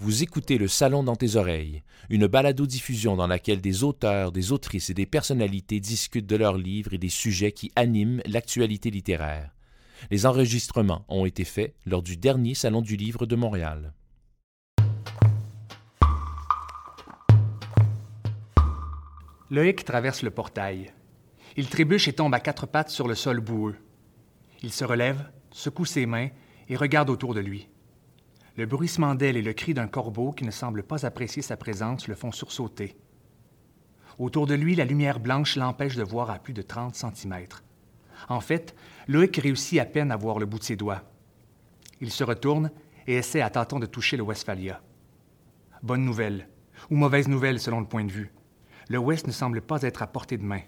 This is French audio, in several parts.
Vous écoutez Le Salon dans tes oreilles, une balado-diffusion dans laquelle des auteurs, des autrices et des personnalités discutent de leurs livres et des sujets qui animent l'actualité littéraire. Les enregistrements ont été faits lors du dernier Salon du Livre de Montréal. Loïc traverse le portail. Il trébuche et tombe à quatre pattes sur le sol boueux. Il se relève, secoue ses mains et regarde autour de lui. Le bruissement d'ailes et le cri d'un corbeau qui ne semble pas apprécier sa présence le font sursauter. Autour de lui, la lumière blanche l'empêche de voir à plus de 30 cm. En fait, Loïc réussit à peine à voir le bout de ses doigts. Il se retourne et essaie à tâtons de toucher le Westphalia. Bonne nouvelle, ou mauvaise nouvelle selon le point de vue. Le West ne semble pas être à portée de main.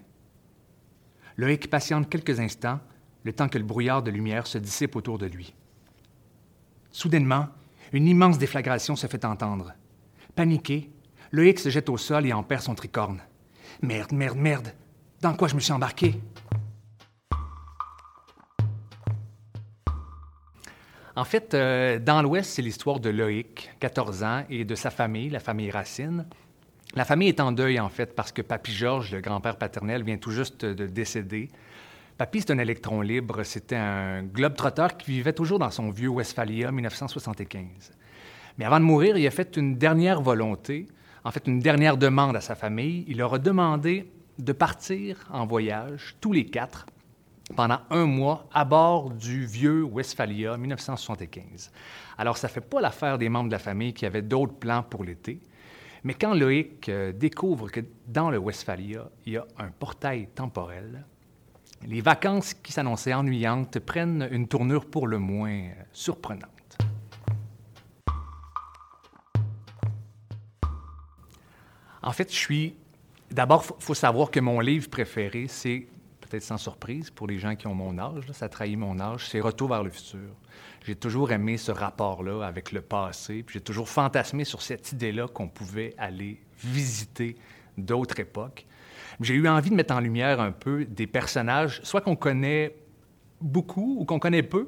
Loïc patiente quelques instants, le temps que le brouillard de lumière se dissipe autour de lui. Soudainement, une immense déflagration se fait entendre. Paniqué, Loïc se jette au sol et en perd son tricorne. Merde, merde, merde. Dans quoi je me suis embarqué? En fait, euh, dans l'Ouest, c'est l'histoire de Loïc, 14 ans, et de sa famille, la famille Racine. La famille est en deuil, en fait, parce que Papy Georges, le grand-père paternel, vient tout juste de décéder. Papy, c'est électron libre. C'était un globe-trotteur qui vivait toujours dans son vieux Westphalia 1975. Mais avant de mourir, il a fait une dernière volonté, en fait une dernière demande à sa famille. Il leur a demandé de partir en voyage, tous les quatre, pendant un mois à bord du vieux Westphalia 1975. Alors, ça ne fait pas l'affaire des membres de la famille qui avaient d'autres plans pour l'été. Mais quand Loïc euh, découvre que dans le Westphalia, il y a un portail temporel, les vacances qui s'annonçaient ennuyantes prennent une tournure pour le moins surprenante. En fait, je suis. D'abord, il faut savoir que mon livre préféré, c'est, peut-être sans surprise pour les gens qui ont mon âge, ça trahit mon âge, c'est Retour vers le futur. J'ai toujours aimé ce rapport-là avec le passé, puis j'ai toujours fantasmé sur cette idée-là qu'on pouvait aller visiter d'autres époques. J'ai eu envie de mettre en lumière un peu des personnages, soit qu'on connaît beaucoup ou qu'on connaît peu,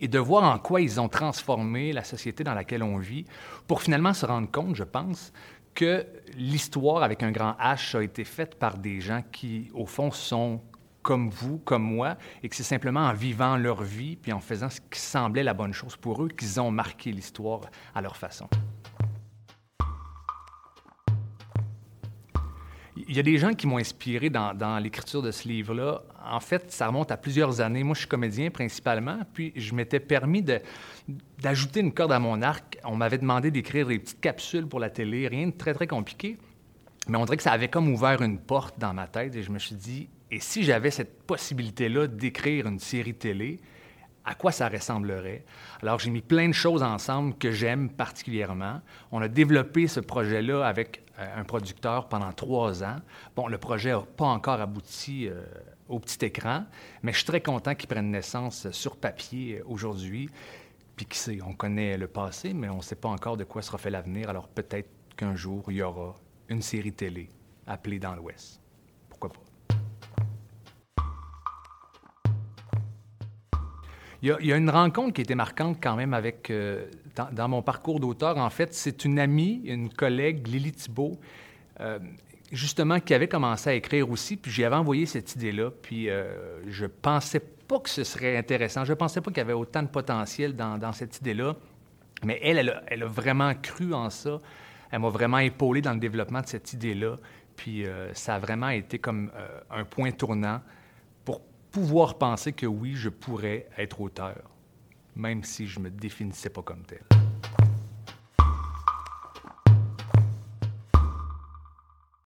et de voir en quoi ils ont transformé la société dans laquelle on vit, pour finalement se rendre compte, je pense, que l'histoire avec un grand H a été faite par des gens qui, au fond, sont comme vous, comme moi, et que c'est simplement en vivant leur vie, puis en faisant ce qui semblait la bonne chose pour eux, qu'ils ont marqué l'histoire à leur façon. Il y a des gens qui m'ont inspiré dans, l'écriture de ce livre-là. En fait, ça remonte à plusieurs années. Moi, je suis comédien principalement, puis je m'étais permis d'ajouter une corde à mon arc. On m'avait demandé d'écrire des petites capsules pour la télé, rien de très, très compliqué. Mais on dirait que ça avait comme ouvert une porte dans ma tête et je me suis dit, et si j'avais cette possibilité-là d'écrire une série télé, à quoi ça ressemblerait? Alors, j'ai mis plein de choses ensemble que j'aime particulièrement. On a développé ce projet-là avec euh, un producteur pendant trois ans. Bon, le projet n'a pas encore abouti euh, au petit écran, mais je suis très content qu'il prenne naissance sur papier euh, aujourd'hui. Puis qui sait, on connaît le passé, mais on ne sait pas encore de quoi sera fait l'avenir. Alors peut-être qu'un jour, il y aura une série télé appelée Dans l'Ouest. Pourquoi pas? Il y, a, une rencontre qui était marquante quand même avec, euh, dans, mon parcours d'auteur. En fait, c'est une amie, une collègue, Lily Thibault, euh, justement, qui avait commencé à écrire aussi, puis j'y avais envoyé cette idée-là, puis euh, je pensais pas que ce serait intéressant. Je pensais pas qu'il y avait autant de potentiel dans, cette idée-là, mais elle, elle a, vraiment cru en ça. Elle m'a vraiment épaulé dans le développement de cette idée-là, puis ça a vraiment été comme un point tournant pouvoir penser que oui, je pourrais être auteur, même si je ne me définissais pas comme tel.